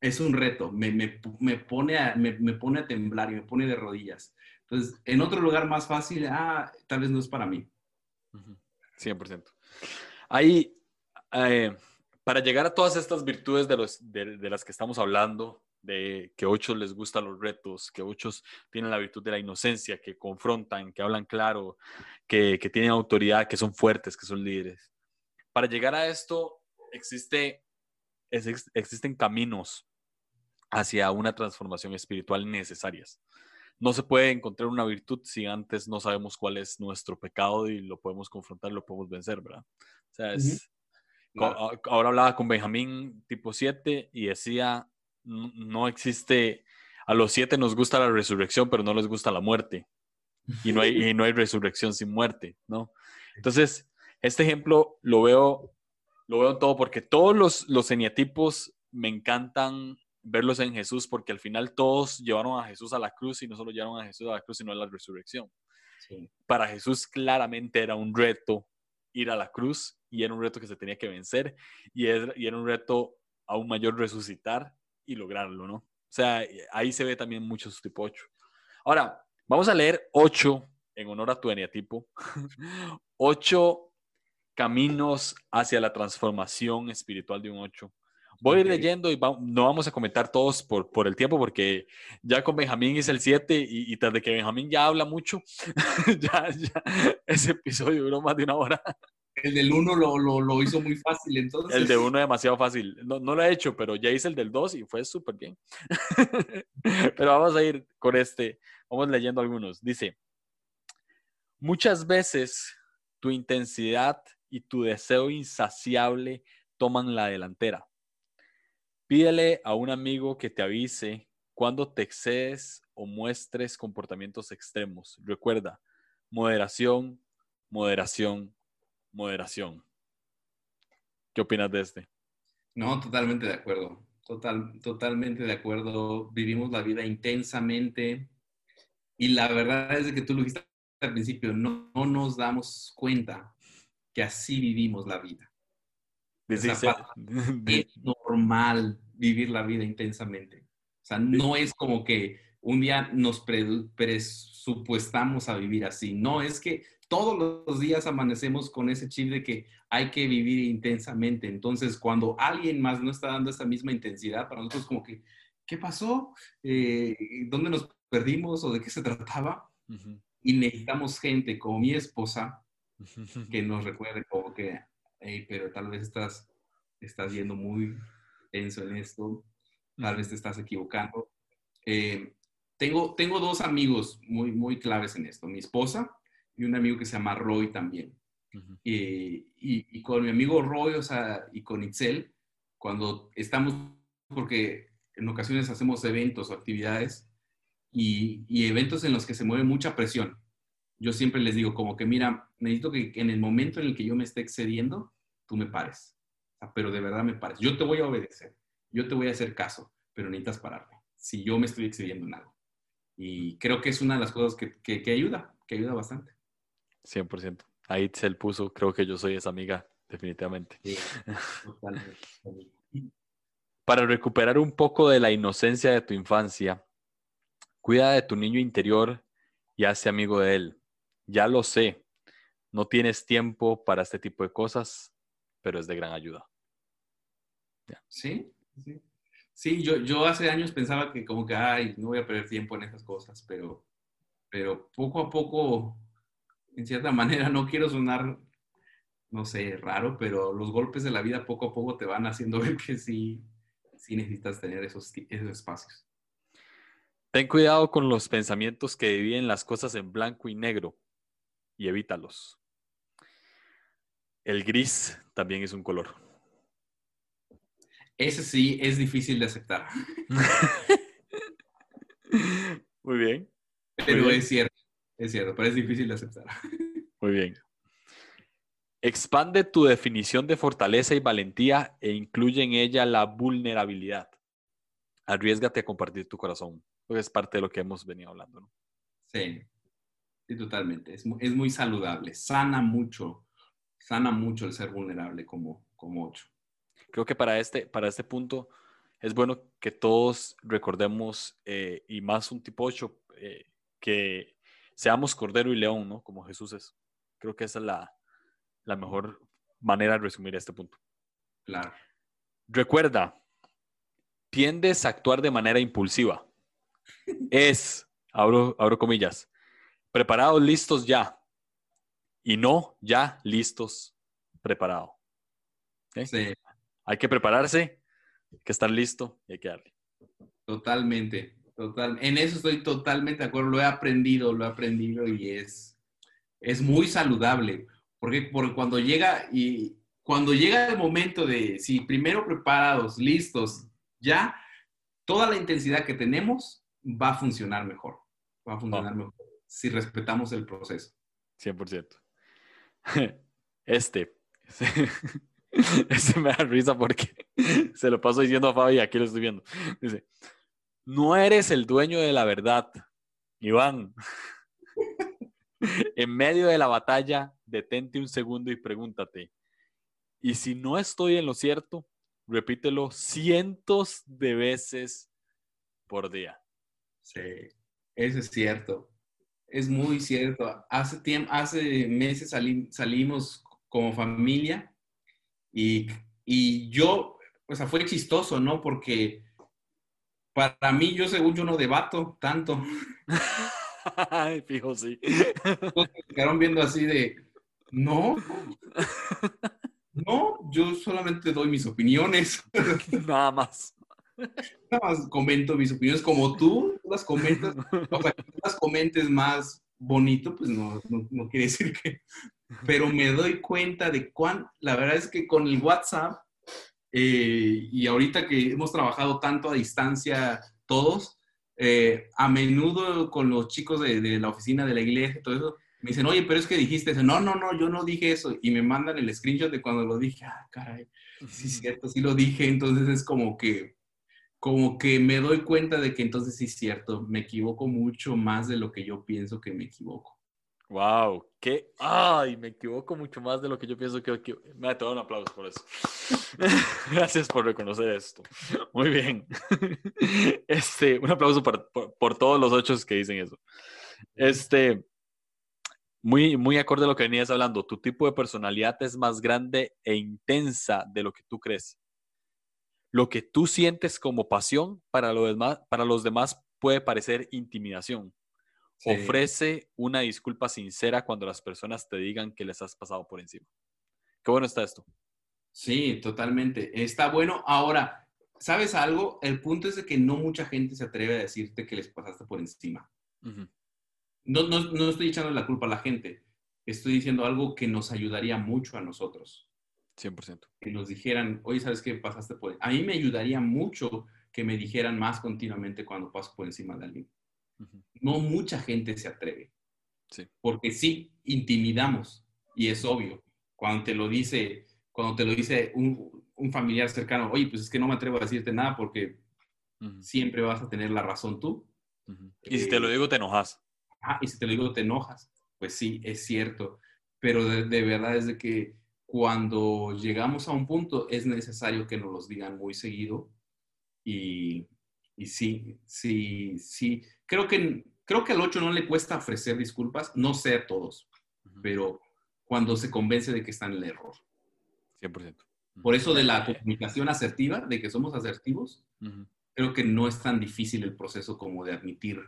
Es un reto. Me, me, me pone a, me, pone a temblar y me pone de rodillas. Entonces, en otro lugar más fácil, ah, tal vez no es para mí. 100%. Ahí, eh, para llegar a todas estas virtudes de, los, de, de, las que estamos hablando, de que ocho les gustan los retos, que ocho tienen la virtud de la inocencia, que confrontan, que hablan claro, que, que tienen autoridad, que son fuertes, que son líderes. Para llegar a esto, existe, existen caminos hacia una transformación espiritual necesarias. No se puede encontrar una virtud si antes no sabemos cuál es nuestro pecado y lo podemos confrontar, lo podemos vencer, ¿verdad? O sea, es, Ahora hablaba con Benjamín tipo 7 y decía, no existe, a los siete nos gusta la resurrección, pero no les gusta la muerte. Y no hay, no hay resurrección sin muerte, ¿no? Entonces, este ejemplo lo veo, lo veo todo porque todos los, los eneatipos me encantan verlos en Jesús porque al final todos llevaron a Jesús a la cruz y no solo llevaron a Jesús a la cruz, sino a la resurrección. Para Jesús claramente era un reto ir a la cruz y era un reto que se tenía que vencer y era, y era un reto aún mayor resucitar y lograrlo, ¿no? O sea, ahí se ve también mucho su tipo 8. Ahora, vamos a leer 8 en honor a tu eneatipo. 8 caminos hacia la transformación espiritual de un 8. Voy a ir leyendo y no vamos a comentar todos por, por el tiempo porque ya con Benjamín es el 7 y, y tras de que Benjamín ya habla mucho, ya, ya ese episodio duró más de una hora. El del 1 lo, lo, lo, hizo muy fácil, entonces. El de 1 demasiado fácil. No, no, lo he hecho, pero ya hice el del 2 y fue súper bien. pero vamos a ir con este. Vamos leyendo algunos. Dice, muchas veces tu intensidad y tu deseo insaciable toman la delantera. Pídele a un amigo que te avise cuando te excedes o muestres comportamientos extremos. Recuerda, moderación, moderación, moderación. ¿Qué opinas de este? No, totalmente de acuerdo. Total, totalmente de acuerdo. Vivimos la vida intensamente y la verdad es que tú lo dijiste al principio, no, nos damos cuenta que así vivimos la vida. es normal vivir la vida intensamente. O sea, no es como que un día nos presupuestamos a vivir así. No, es que todos los días amanecemos con ese chip de que hay que vivir intensamente. Entonces, cuando alguien más no está dando esa misma intensidad, para nosotros como que, ¿qué pasó? Eh, ¿Dónde nos perdimos o de qué se trataba? Y necesitamos gente como mi esposa que nos recuerde como que hey, pero tal vez estás, estás yendo muy tenso en esto, tal vez te estás equivocando. Eh, tengo, tengo dos amigos muy, muy claves en esto, mi esposa y un amigo que se llama Roy también. y, y, con mi amigo Roy, o sea, y con Itzel, cuando estamos, porque en ocasiones hacemos eventos o actividades y, y, eventos en los que se mueve mucha presión. Yo siempre les digo como que, mira, necesito que en el momento en el que yo me esté excediendo, tú me pares. pero de verdad me pares. Yo te voy a obedecer, yo te voy a hacer caso, pero necesitas pararme si yo me estoy excediendo en algo. Y creo que es una de las cosas que, que, ayuda, que ayuda bastante. 100%. Ahí se puso, creo que yo soy esa amiga, definitivamente. Para recuperar un poco de la inocencia de tu infancia, cuida de tu niño interior y hazte amigo de él. Ya lo sé, no tienes tiempo para este tipo de cosas, pero es de gran ayuda. Sí, sí. Sí, yo, yo hace años pensaba que como que, ay, no voy a perder tiempo en esas cosas, pero, pero poco a poco, en cierta manera, no quiero sonar, no sé, raro, pero los golpes de la vida poco a poco te van haciendo ver que sí, sí necesitas tener esos, esos espacios. Ten cuidado con los pensamientos que dividen las cosas en blanco y negro y evítalos. El gris también es un color. Ese sí es difícil de aceptar. Muy bien. Pero es cierto, es cierto, pero es difícil de aceptar. Muy bien. Expande tu definición de fortaleza y valentía e incluye en ella la vulnerabilidad. Arriesgate a compartir tu corazón, porque es parte de lo que hemos venido hablando. ¿no? Sí, sí, totalmente. Es, es, muy saludable, sana mucho, sana mucho el ser vulnerable como, como ocho creo que para este, para este punto es bueno que todos recordemos, eh, y más un tipo 8, eh, que seamos cordero y león, ¿no? Como Jesús es. Creo que esa es la, la mejor manera de resumir este punto. Claro. Recuerda, tiendes a actuar de manera impulsiva. Es, abro, abro comillas, preparados, listos ya. Y no ya listos, preparado. Sí hay que prepararse, hay que estar listo y hay que darle. Totalmente, total. En eso estoy totalmente de acuerdo. Lo he aprendido, lo he aprendido y es, es muy saludable. Porque, porque cuando llega y cuando llega el momento de, si primero preparados, listos, ya toda la intensidad que tenemos va a funcionar mejor. Va a funcionar mejor si respetamos el proceso. 100%. Este. Ese me da risa porque se lo paso diciendo a Fabi y aquí lo estoy viendo. Dice, no eres el dueño de la verdad, Iván. en medio de la batalla, detente un segundo y pregúntate, ¿y si no estoy en lo cierto? Repítelo cientos de veces por día. Sí, eso es cierto. Es muy cierto. Hace, tiempo, hace meses salimos como familia y, yo, o sea, fue chistoso, ¿no? Porque para mí, yo según yo no debato tanto. Ay, fijo, sí. me quedaron viendo así de, no, no, yo solamente doy mis opiniones. Nada más. Nada más comento mis opiniones como tú, las comentas, o sea, que las comentes más bonito, pues no, no quiere decir que, pero me doy cuenta de cuán, la verdad es que con el WhatsApp eh, y ahorita que hemos trabajado tanto a distancia todos, eh, a menudo con los chicos de, la oficina de la iglesia, todo eso, me dicen, oye, pero es que dijiste eso. No, no, no, yo no dije eso. Y me mandan el screenshot de cuando lo dije. Ah, caray, sí es cierto, sí lo dije. Entonces es como que, como que me doy cuenta de que entonces sí es cierto, me equivoco mucho más de lo que yo pienso que me equivoco. Wow, qué. Ay, me equivoco mucho más de lo que yo pienso que. Me ha dado un aplauso por eso. Gracias por reconocer esto. Muy bien. Este, un aplauso por, por, todos los ocho que dicen eso. Este, muy, muy acorde a lo que venías hablando. Tu tipo de personalidad es más grande e intensa de lo que tú crees. Lo que tú sientes como pasión para, lo demás, para los demás puede parecer intimidación Ofrece una disculpa sincera cuando las personas te digan que les has pasado por encima. qué bueno está esto. Sí, totalmente. Está bueno. Ahora, ¿sabes algo? El punto es de que no mucha gente se atreve a decirte que les pasaste por encima. No, no, no estoy echando la culpa a la gente. Estoy diciendo algo que nos ayudaría mucho a nosotros. 100%. Que nos dijeran, oye, ¿sabes qué pasaste por A mí me ayudaría mucho que me dijeran más continuamente cuando paso por encima de alguien. No mucha gente se atreve. Sí. Porque sí, intimidamos. Y es obvio. Cuando te lo dice, cuando te lo dice un, un familiar cercano, oye, pues es que no me atrevo a decirte nada porque siempre vas a tener la razón tú. Y si te lo digo, te enojas. Ah, y si te lo digo, te enojas. Pues sí, es cierto. Pero de, de verdad es de que cuando llegamos a un punto es necesario que nos los digan muy seguido. Y, y sí, sí, sí. Creo que, creo que al 8 no le cuesta ofrecer disculpas. No sé a todos, Ujú. pero cuando se convence de que está en el error. 100%. Por eso de la comunicación asertiva, de que somos asertivos, Ujú. creo que no es tan difícil el proceso como de admitir.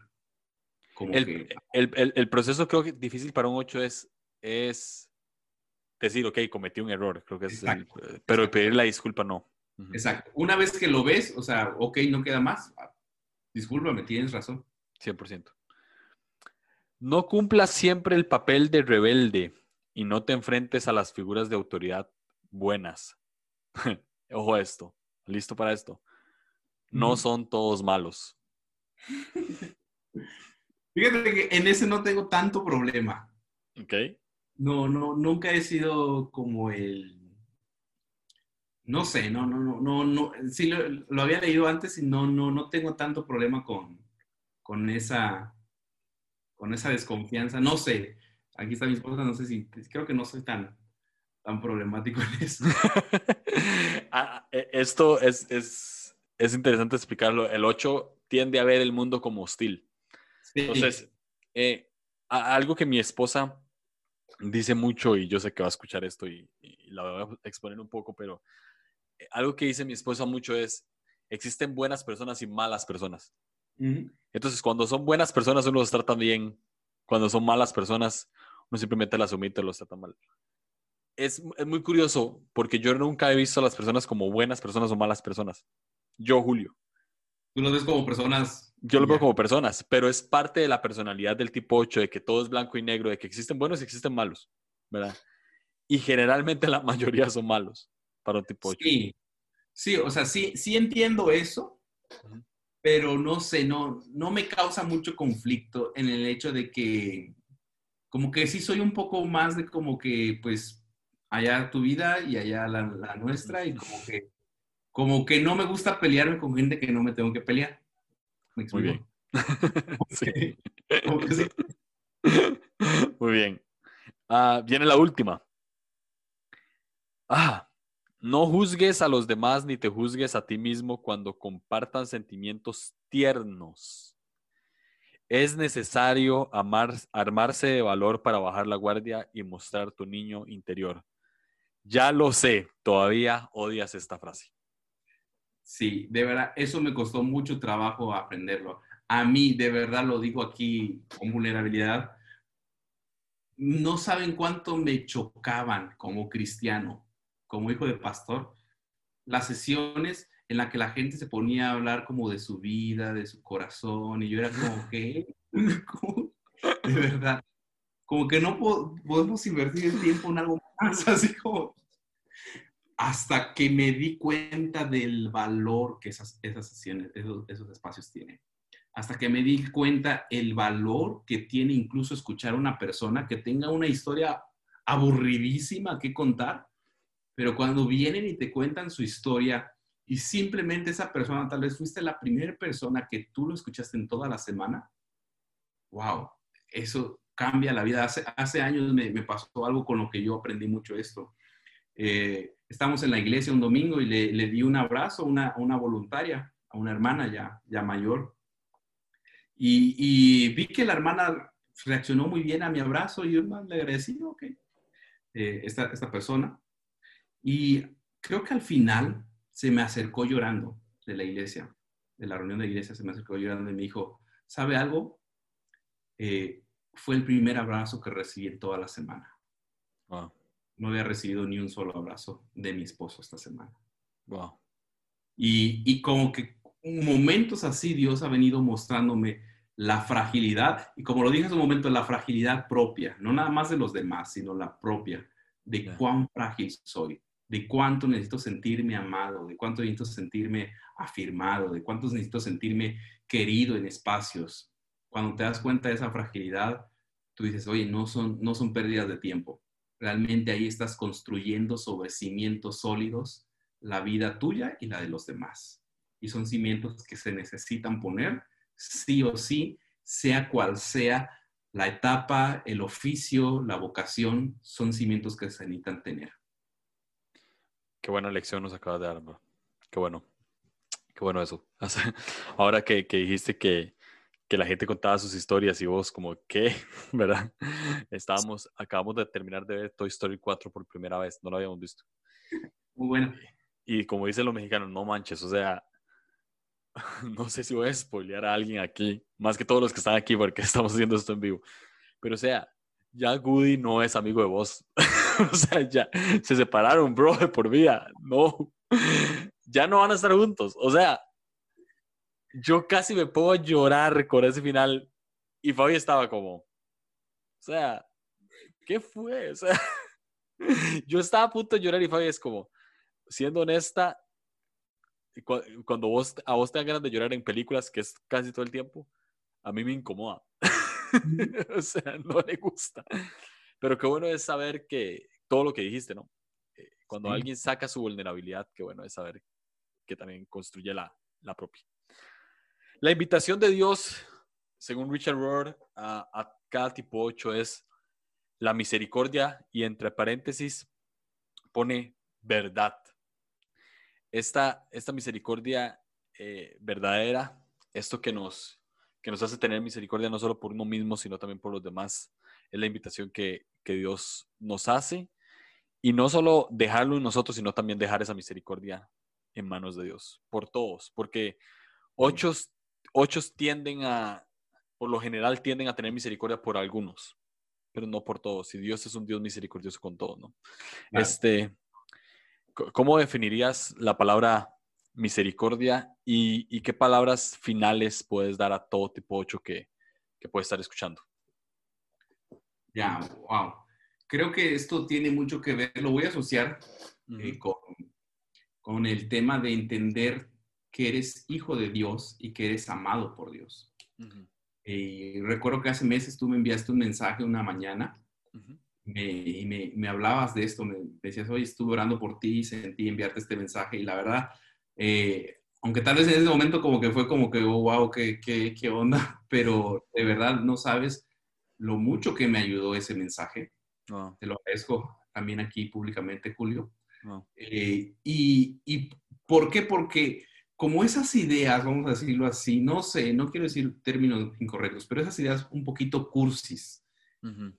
Como El, que, el- el- el proceso creo que difícil para un 8 es, es decir, ok, cometí un error. Creo que es el- Exacto, pero exacto. pedir la disculpa no. Exacto. Una vez que lo ves, o sea, ok, no queda más. ah, Discúlpame, tienes razón. 100%. No cumplas siempre el papel de rebelde y no te enfrentes a las figuras de autoridad buenas. Ojo a esto. ¿Listo para esto? No son todos malos. Fíjate que en ese no tengo tanto problema. ¿Ok? No, no, nunca he sido como el. No sé, no, no, no, no, no. Sí lo, lo había leído antes y no, no, no tengo tanto problema con, con esa, con esa desconfianza. No sé. Aquí está mi esposa, no sé si, creo que no soy tan, tan problemático en eso. Ah, eh, Esto es, es, es interesante explicarlo. El 8 tiende a ver el mundo como hostil. Sí. Entonces, eh, algo que mi esposa dice mucho, y yo sé que va a escuchar esto y, y la voy a exponer un poco, pero eh, algo que dice mi esposa mucho es, existen buenas personas y malas personas. Entonces, cuando son buenas personas, uno los trata bien. Cuando son malas personas, uno simplemente las omite o los trata mal. Es, es muy curioso porque yo nunca he visto a las personas como buenas personas o malas personas. Yo, Julio. Tú los ves como personas. Yo lo veo como personas, pero es parte de la personalidad del tipo 8, de que todo es blanco y negro, de que existen buenos y existen malos, ¿verdad? Y generalmente la mayoría son malos para un tipo 8. Sí, sí, o sea, sí, sí entiendo eso, pero no sé, no, no me causa mucho conflicto en el hecho de que, como que sí soy un poco más de como que, pues, allá tu vida y allá la, la nuestra, y como que, como que no me gusta pelearme con gente que no me tengo que pelear. ¿Me Muy bien. Sí. Sí. Muy bien. Ah, viene la última. Ah, no juzgues a los demás ni te juzgues a ti mismo cuando compartan sentimientos tiernos. Es necesario amar, armarse de valor para bajar la guardia y mostrar tu niño interior. Ya lo sé, todavía odias esta frase. Sí, de verdad, eso me costó mucho trabajo aprenderlo. A mí, de verdad, lo digo aquí con vulnerabilidad, no saben cuánto me chocaban como cristiano, como hijo de pastor, las sesiones en las que la gente se ponía a hablar como de su vida, de su corazón, y yo era como que, de verdad, como que no po- podemos invertir el tiempo en algo más, así como hasta que me di cuenta del valor que esas, esas sesiones, esos, esos espacios tienen. Hasta que me di cuenta el valor que tiene incluso escuchar a una persona que tenga una historia aburridísima que contar, pero cuando vienen y te cuentan su historia y simplemente esa persona, tal vez fuiste la primera persona que tú lo escuchaste en toda la semana, wow, eso cambia la vida. Hace, hace años me, me pasó algo con lo que yo aprendí mucho esto. Eh, estamos en la iglesia un domingo y le, le di un abrazo a una, una voluntaria, a una hermana ya, ya mayor. Y, y vi que la hermana reaccionó muy bien a mi abrazo y yo le agradecí, ok, eh, esta, esta persona. Y creo que al final se me acercó llorando de la iglesia, de la reunión de iglesia, se me acercó llorando y me dijo, ¿sabe algo? Eh, fue el primer abrazo que recibí en toda la semana. Wow. No había recibido ni un solo abrazo de mi esposo esta semana. Wow. Y, y como que momentos así Dios ha venido mostrándome la fragilidad, y como lo dije hace un momento, la fragilidad propia, no nada más de los demás, sino la propia, de cuán frágil soy, de cuánto necesito sentirme amado, de cuánto necesito sentirme afirmado, de cuánto necesito sentirme querido en espacios. Cuando te das cuenta de esa fragilidad, tú dices, oye, no son, no son pérdidas de tiempo. Realmente ahí estás construyendo sobre cimientos sólidos la vida tuya y la de los demás. Y son cimientos que se necesitan poner sí o sí, sea cual sea la etapa, el oficio, la vocación, son cimientos que se necesitan tener. Qué buena lección nos acabas de dar, bro. Qué bueno. Qué bueno eso. Ahora que, que dijiste que, que la gente contaba sus historias y vos como, ¿qué? ¿Verdad? Estábamos, acabamos de terminar de ver Toy Story 4 por primera vez, no lo habíamos visto. Muy bueno. Y como dicen los mexicanos, no manches, o sea, no sé si voy a spoilear a alguien aquí, más que todos los que están aquí porque estamos haciendo esto en vivo. Pero o sea, ya Goody no es amigo de vos. o sea, ya se separaron, bro, de por vida. No, ya no van a estar juntos. O sea, yo casi me puedo llorar con ese final y Fabi estaba como, o sea, ¿qué fue? O sea, yo estaba a punto de llorar y Fabi es como, siendo honesta, cu- cuando vos, a vos te dan ganas de llorar en películas, que es casi todo el tiempo, a mí me incomoda. o sea, no le gusta. Pero qué bueno es saber que todo lo que dijiste, ¿no? Eh, Cuando Sí. alguien saca su vulnerabilidad, qué bueno es saber que también construye la, la propia. La invitación de Dios, según Richard Rohr, a, cada tipo 8 es la misericordia y entre paréntesis pone verdad. Esta, esta misericordia eh, verdadera, esto que nos, que nos hace tener misericordia no solo por uno mismo, sino también por los demás, es la invitación que, que Dios nos hace. Y no solo dejarlo en nosotros, sino también dejar esa misericordia en manos de Dios, por todos, porque ocho, ocho tienden a, por lo general tienden a tener misericordia por algunos, pero no por todos. Y Dios es un Dios misericordioso con todos, ¿no? Claro. Este, ¿Cómo definirías la palabra misericordia y, y qué palabras finales puedes dar a todo tipo 8 que, que puede estar escuchando? Ya, wow. Creo que esto tiene mucho que ver, lo voy a asociar eh, con, con el tema de entender que eres hijo de Dios y que eres amado por Dios. Y recuerdo que hace meses tú me enviaste un mensaje una mañana me, y me, me hablabas de esto, me decías, oye, estuve orando por ti, sentí enviarte este mensaje y la verdad, eh, aunque tal vez en ese momento como que fue como que, oh, wow, qué, qué, qué onda, pero de verdad no sabes lo mucho que me ayudó ese mensaje. Te lo agradezco también aquí públicamente, Julio. Eh, y, y por qué? Porque como esas ideas, vamos a decirlo así, no sé, no quiero decir términos incorrectos, pero esas ideas un poquito cursis Ujú.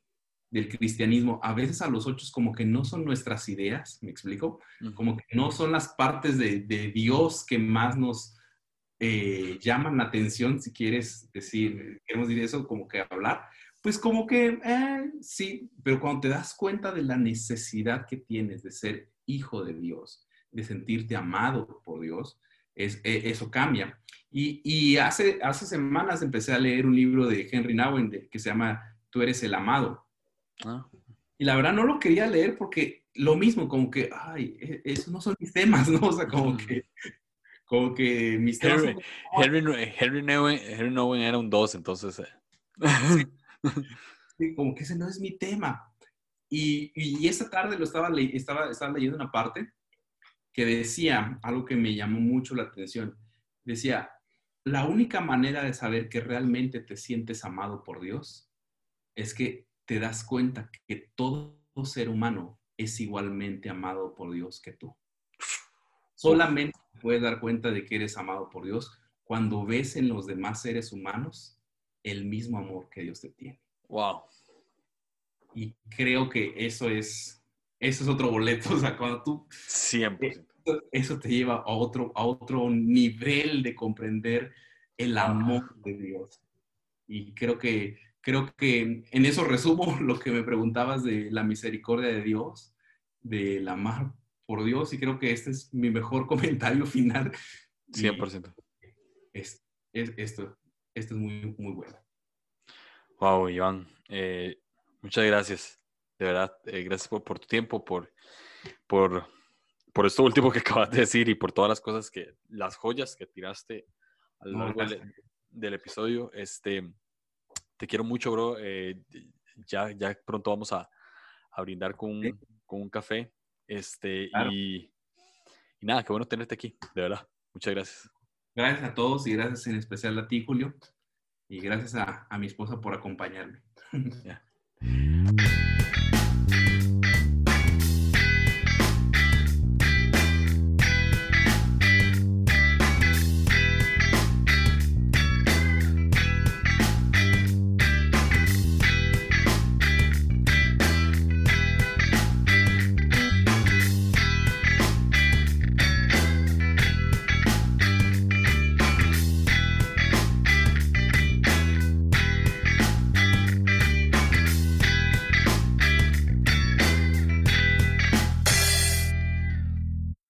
del cristianismo, a veces a los ocho como que no son nuestras ideas, ¿me explico? Ujú. Como que no son las partes de, de Dios que más nos eh, llaman la atención, si quieres decir, queremos decir eso, como que hablar, pues como que eh, sí, pero cuando te das cuenta de la necesidad que tienes de ser hijo de Dios, de sentirte amado por Dios, es, eh, eso cambia. Y, y hace, hace semanas empecé a leer un libro de Henry Nouwen de- que se llama Tú eres el amado. Ah, Y la verdad no lo quería leer porque lo mismo, como que, ay, e- esos no son mis temas, ¿no? O sea, como que, como que mis temas Henry, son- Henry, Henry, Nowen, Henry Nowen era un 2, entonces. eh. Sí, como que ese no es mi tema. Y, y esa tarde lo estaba, estaba, estaba leyendo una parte que decía algo que me llamó mucho la atención. Decía, la única manera de saber que realmente te sientes amado por Dios es que te das cuenta que todo ser humano es igualmente amado por Dios que tú. Solamente te puedes dar cuenta de que eres amado por Dios cuando ves en los demás seres humanos el mismo amor que Dios te tiene. Wow. Y creo que eso es, eso es otro boleto. O sea, cuando tú, 100%. eso te lleva a otro, a otro nivel de comprender el amor de Dios. Y creo que, creo que en eso resumo lo que me preguntabas de la misericordia de Dios. de la mar, por Dios, y creo que este es mi mejor comentario final. 100%. Es, es, esto, esto es muy, muy bueno. Wow, Iván, eh, muchas gracias. De verdad, eh, gracias por, por, tu tiempo, por, por, por esto último que acabas de decir y por todas las cosas que, las joyas que tiraste a lo largo del, del, episodio. Este, te quiero mucho, bro. Eh, ya, ya pronto vamos a, a brindar con un, con un café. Este, claro. y, y nada, qué bueno tenerte aquí, de verdad. Muchas gracias. Gracias a todos y gracias en especial a ti, Julio. Y gracias a, a mi esposa por acompañarme. Yeah.